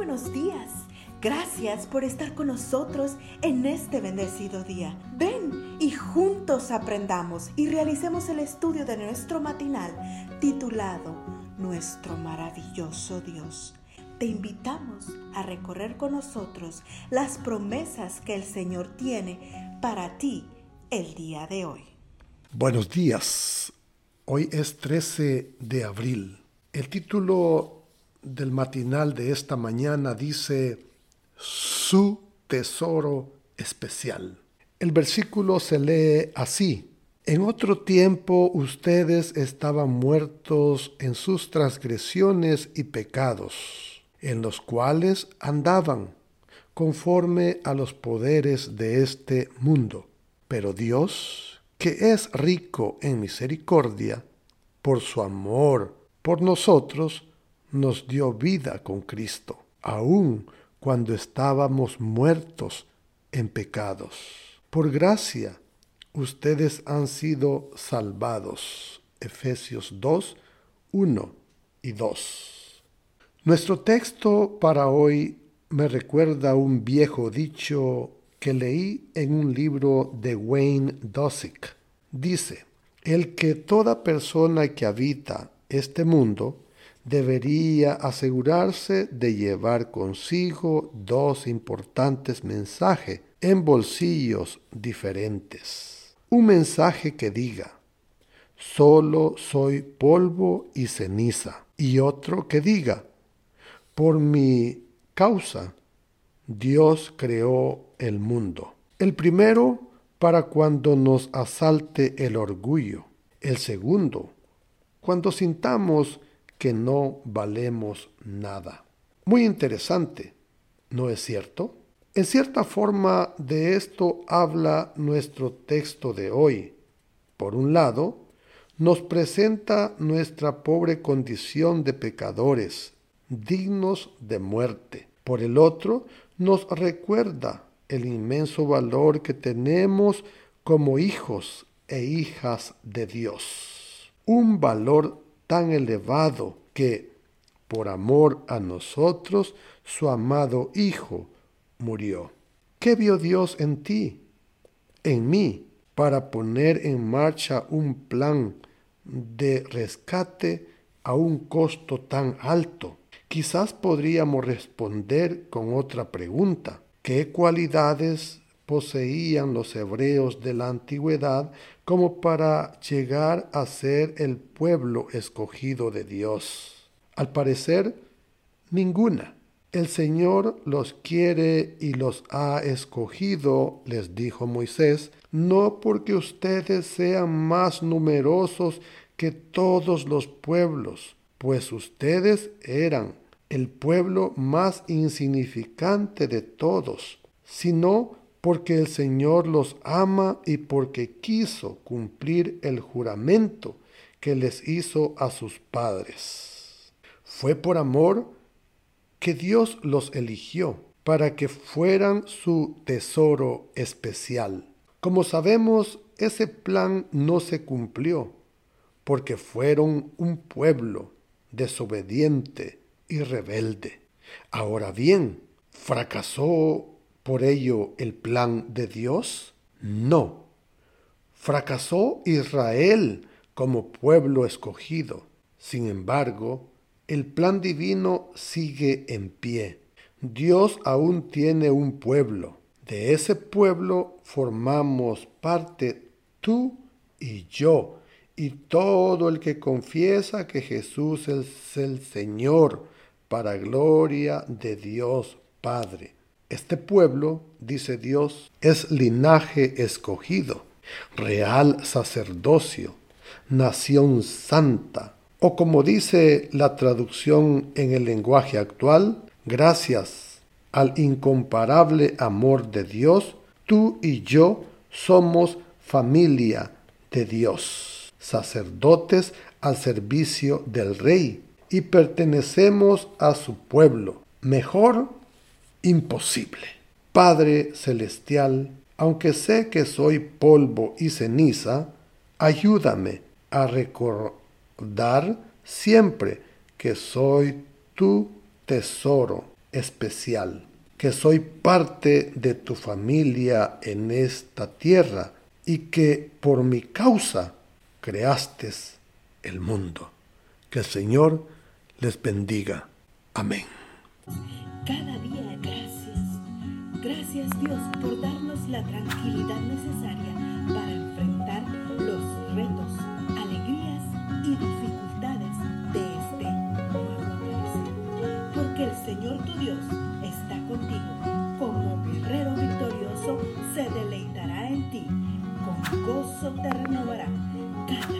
buenos días. Gracias por estar con nosotros en este bendecido día. Ven y juntos aprendamos y realicemos el estudio de nuestro matinal titulado Nuestro maravilloso Dios. Te invitamos a recorrer con nosotros las promesas que el Señor tiene para ti el día de hoy. Buenos días. Hoy es 13 de abril. El título del matinal de esta mañana dice Su tesoro especial. El versículo se lee así. En otro tiempo ustedes estaban muertos en sus transgresiones y pecados, en los cuales andaban conforme a los poderes de este mundo. Pero Dios, que es rico en misericordia, por su amor por nosotros, nos dio vida con Cristo, aun cuando estábamos muertos en pecados. Por gracia, ustedes han sido salvados. Efesios 2, 1 y 2. Nuestro texto para hoy me recuerda un viejo dicho que leí en un libro de Wayne Dosick. Dice, el que toda persona que habita este mundo debería asegurarse de llevar consigo dos importantes mensajes en bolsillos diferentes. Un mensaje que diga, solo soy polvo y ceniza. Y otro que diga, por mi causa, Dios creó el mundo. El primero para cuando nos asalte el orgullo. El segundo, cuando sintamos que no valemos nada. Muy interesante, ¿no es cierto? En cierta forma de esto habla nuestro texto de hoy. Por un lado, nos presenta nuestra pobre condición de pecadores, dignos de muerte. Por el otro, nos recuerda el inmenso valor que tenemos como hijos e hijas de Dios. Un valor tan elevado que, por amor a nosotros, su amado Hijo murió. ¿Qué vio Dios en ti, en mí, para poner en marcha un plan de rescate a un costo tan alto? Quizás podríamos responder con otra pregunta. ¿Qué cualidades poseían los hebreos de la antigüedad como para llegar a ser el pueblo escogido de Dios? Al parecer, ninguna. El Señor los quiere y los ha escogido, les dijo Moisés, no porque ustedes sean más numerosos que todos los pueblos, pues ustedes eran el pueblo más insignificante de todos, sino porque el Señor los ama y porque quiso cumplir el juramento que les hizo a sus padres. Fue por amor que Dios los eligió para que fueran su tesoro especial. Como sabemos, ese plan no se cumplió porque fueron un pueblo desobediente, y rebelde. Ahora bien, ¿fracasó por ello el plan de Dios? No. Fracasó Israel como pueblo escogido. Sin embargo, el plan divino sigue en pie. Dios aún tiene un pueblo. De ese pueblo formamos parte tú y yo y todo el que confiesa que Jesús es el Señor para gloria de Dios Padre. Este pueblo, dice Dios, es linaje escogido, real sacerdocio, nación santa, o como dice la traducción en el lenguaje actual, gracias al incomparable amor de Dios, tú y yo somos familia de Dios, sacerdotes al servicio del Rey, y pertenecemos a su pueblo. Mejor, imposible. Padre Celestial, aunque sé que soy polvo y ceniza, ayúdame a recordar siempre que soy tu tesoro especial, que soy parte de tu familia en esta tierra y que por mi causa creaste el mundo. Que el Señor les bendiga. Amén. Cada día gracias. Gracias Dios por darnos la tranquilidad necesaria para enfrentar los retos, alegrías y dificultades de este nuevo. Porque el Señor tu Dios está contigo. Como guerrero victorioso se deleitará en ti. Con gozo te renovará cada